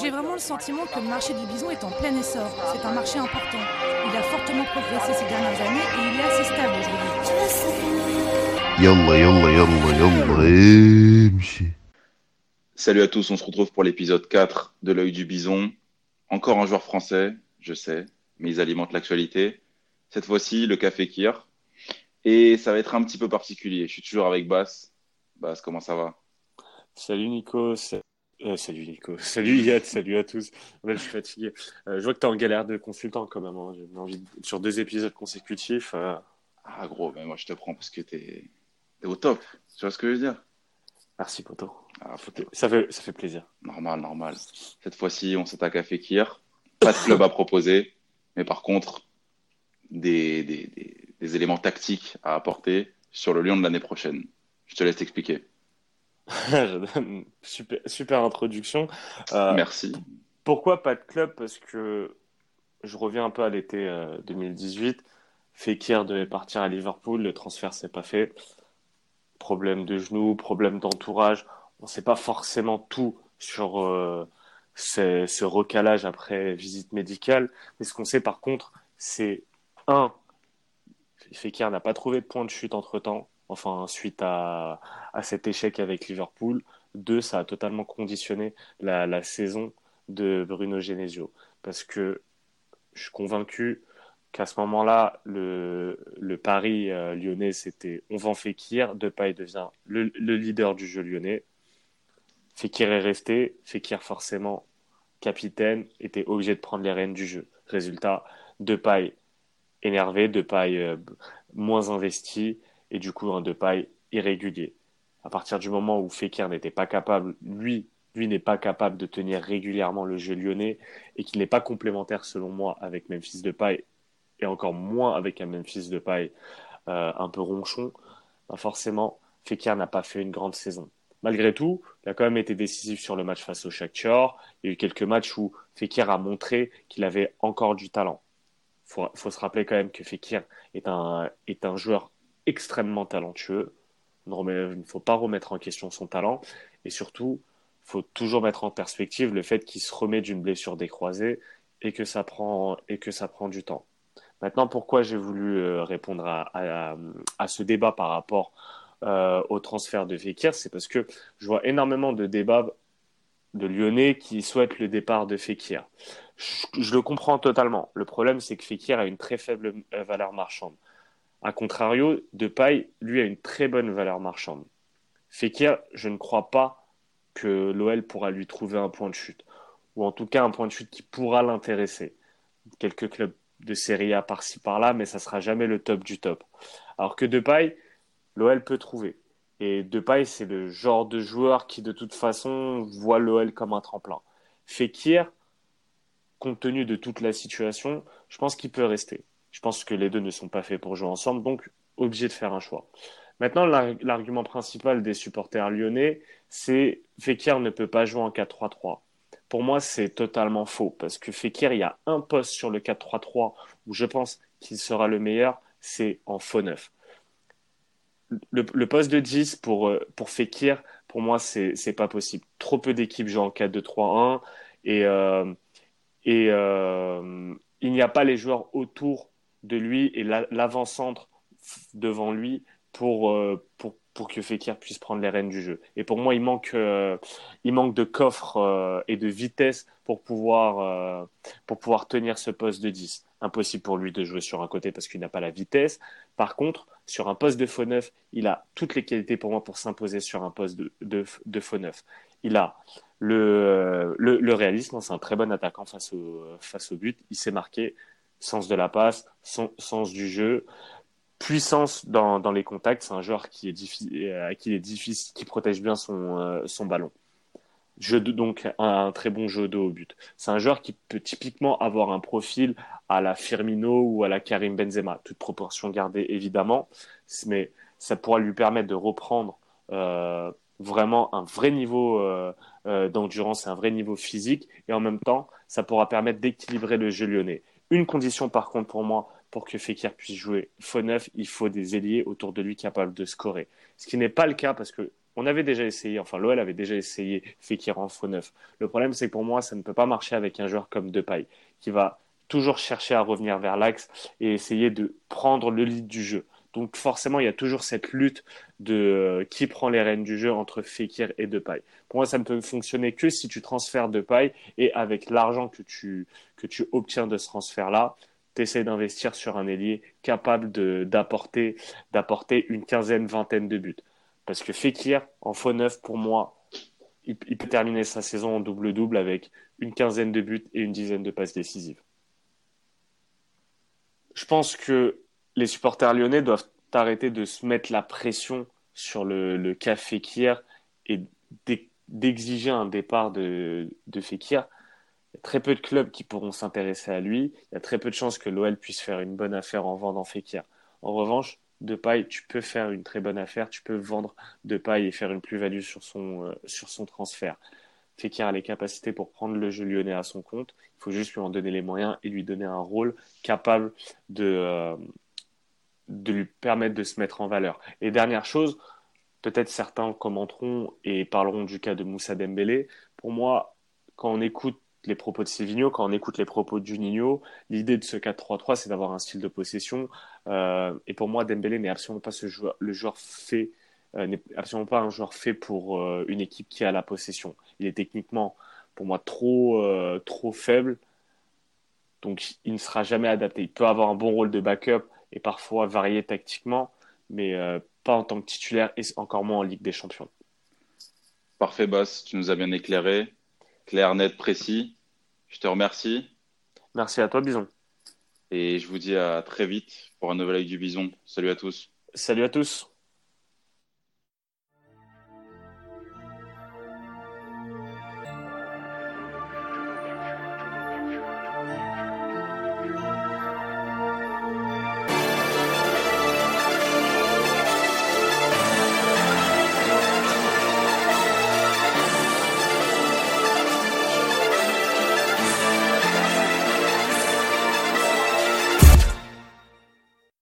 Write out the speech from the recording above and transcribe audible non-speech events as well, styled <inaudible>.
J'ai vraiment le sentiment que le marché du bison est en plein essor. C'est un marché important. Il a fortement progressé ces dernières années et il est assez stable aujourd'hui. Salut à tous, on se retrouve pour l'épisode 4 de l'œil du bison. Encore un joueur français, je sais, mais ils alimentent l'actualité. Cette fois-ci, le café Kir. Et ça va être un petit peu particulier. Je suis toujours avec Bass. Bass, comment ça va? Salut Nico, euh, salut Nico, <laughs> salut Yad, salut à tous. je suis fatigué. Euh, je vois que tu es en galère de consultant quand même. Hein. J'ai envie sur deux épisodes consécutifs. Euh. Ah gros, mais moi je te prends parce que tu es... au top. Tu vois ce que je veux dire? Merci Poto. Ah, ça, fait, ça fait plaisir. Normal, normal. Cette fois-ci, on s'attaque à Fekir. Pas de club à proposer, mais par contre, des, des, des éléments tactiques à apporter sur le Lyon de l'année prochaine. Je te laisse t'expliquer. <laughs> super, super introduction. Euh, Merci. Pourquoi pas de club? Parce que je reviens un peu à l'été 2018. Euh, Fekir devait partir à Liverpool, le transfert s'est pas fait. Problème de genoux, problème d'entourage. On ne sait pas forcément tout sur euh, ce, recalage après visite médicale. Mais ce qu'on sait par contre, c'est un, Fekir n'a pas trouvé de point de chute entre temps enfin suite à, cet échec avec Liverpool. Deux, ça a totalement conditionné la, saison de Bruno Genesio. Parce que je suis convaincu qu'à ce moment-là, le, le pari euh, lyonnais, c'était on vend Fekir, Depay devient le, le, leader du jeu lyonnais. Fekir est resté, Fekir forcément capitaine, était obligé de prendre les rênes du jeu. Résultat, Depay énervé, Depay euh, moins investi, et du coup un de paille irrégulier. À partir du moment où Fekir n'était pas capable, lui, lui n'est pas capable de tenir régulièrement le jeu lyonnais et qu'il n'est pas complémentaire selon moi avec Memphis de paille et encore moins avec un Memphis de paille euh, un peu ronchon, ben forcément Fekir n'a pas fait une grande saison. Malgré tout, il a quand même été décisif sur le match face au Shakhtar. Il y a eu quelques matchs où Fekir a montré qu'il avait encore du talent. Il faut, faut, se rappeler quand même que Fekir est un, est un joueur extrêmement talentueux. Il ne faut pas remettre en question son talent. Et surtout, il faut toujours mettre en perspective le fait qu'il se remet d'une blessure décroisée et que ça prend, et que ça prend du temps. Maintenant, pourquoi j'ai voulu euh, répondre à, à, ce débat par rapport euh, au transfert de Fekir, c'est parce que je vois énormément de débats de Lyonnais qui souhaitent le départ de Fekir. Je, je le comprends totalement. Le problème, c'est que Fekir a une très faible euh, valeur marchande. A contrario, Depay, lui, a une très bonne valeur marchande. Fekir, je ne crois pas que l'OL pourra lui trouver un point de chute, ou en tout cas un point de chute qui pourra l'intéresser. Quelques clubs de Serie A par-ci par-là, mais ça sera jamais le top du top. Alors que Depay, l'OL peut trouver. Et Depay, c'est le genre de joueur qui, de toute façon, voit l'OL comme un tremplin. Fekir, compte tenu de toute la situation, je pense qu'il peut rester. Je pense que les deux ne sont pas faits pour jouer ensemble, donc obligé de faire un choix. Maintenant, l'argument principal des supporters lyonnais, c'est Fekir ne peut pas jouer en 4-3-3. Pour moi, c'est totalement faux, parce que Fekir, il y a un poste sur le 4-3-3 où je pense qu'il sera le meilleur, c'est en faux neuf. Le, poste de 10 pour, euh, pour Fekir, pour moi, c'est n'est pas possible. Trop peu d'équipes jouent en 4-2-3-1 et, euh, et euh, il n'y a pas les joueurs autour de lui et l'avant-centre devant lui pour, euh, pour, pour que Fekir puisse prendre les rênes du jeu. Et pour moi, il manque, euh, il manque de coffre euh, et de vitesse pour pouvoir, pour pouvoir tenir ce poste de 10. Impossible pour lui de jouer sur un côté parce qu'il n'a pas la vitesse. Par contre, sur un poste de faux neuf, il a toutes les qualités pour moi pour s'imposer sur un poste de, de, faux neuf. Il a le, le, le réalisme, c'est un très bon attaquant face au, face au but. Il s'est marqué sens de la passe, sens du jeu, puissance dans, les contacts. C'est un joueur qui est, à qui est difficile, qui protège bien son, euh, son ballon. Jeu donc un, très bon jeu de au but. C'est un joueur qui peut typiquement avoir un profil à la Firmino ou à la Karim Benzema, toute proportion gardée évidemment, mais ça pourra lui permettre de reprendre euh, vraiment un vrai niveau euh, d'endurance un vrai niveau physique, et en même temps, ça pourra permettre d'équilibrer le jeu lyonnais. Une condition, par contre, pour moi, pour que puisse jouer faux neuf, il faut des ailiers autour de lui capables de scorer. Ce qui n'est pas le cas parce que on avait déjà essayé, enfin l'OL avait déjà essayé Fekir en faux neuf. Le problème, c'est que pour moi, ça ne peut pas marcher avec un joueur comme Depay, qui va toujours chercher à revenir vers l'axe et essayer de prendre le lead du jeu. Donc forcément, il y a toujours cette lutte de euh, qui prend les rênes du jeu entre Fekir et Depay. Pour moi, ça ne peut fonctionner que si tu transfères Depay et avec l'argent que tu, obtiens de ce transfert-là, tu essaies d'investir sur un ailier capable d'apporter d'apporter une quinzaine, vingtaine de buts. Parce que Fekir, en faux neuf, pour moi, il, il peut terminer sa saison en double-double avec une quinzaine de buts et une dizaine de passes décisives. Je pense que les supporters lyonnais doivent arrêter de se mettre la pression sur le, le cas Fekir et d'exiger un départ de, de Fekir. Il y a très peu de clubs qui pourront s'intéresser à lui. Il y a très peu de chances que l'OL puisse faire une bonne affaire en vendant Fekir. En revanche, de paille, tu peux faire une très bonne affaire, tu peux vendre de paille et faire une plus-value sur son, euh, sur son transfert. Fekir a les capacités pour prendre le jeu lyonnais à son compte. Il faut juste lui en donner les moyens et lui donner un rôle capable de, euh, de lui permettre de se mettre en valeur. Et dernière chose, peut-être certains commenteront et parleront du cas de Moussa Dembélé. Pour moi, quand on écoute les propos de Silvino, quand on écoute les propos de Juninho, l'idée de ce 4-3-3, c'est d'avoir un style de possession. Euh, et pour moi, Dembélé n'est absolument pas le joueur fait, euh, absolument pas un joueur fait pour euh, une équipe qui a la possession. Il est techniquement, pour moi, trop, trop faible. Donc, il ne sera jamais adapté. Il peut avoir un bon rôle de backup et parfois varier tactiquement, mais pas en tant que titulaire et encore moins en Ligue des Champions. Parfait, Boss. Tu nous as bien éclairé clair, net, précis. Je te remercie. Merci à toi, Bison. Et je vous dis à très vite pour un nouvel œil du Bison. Salut à tous. Salut à tous.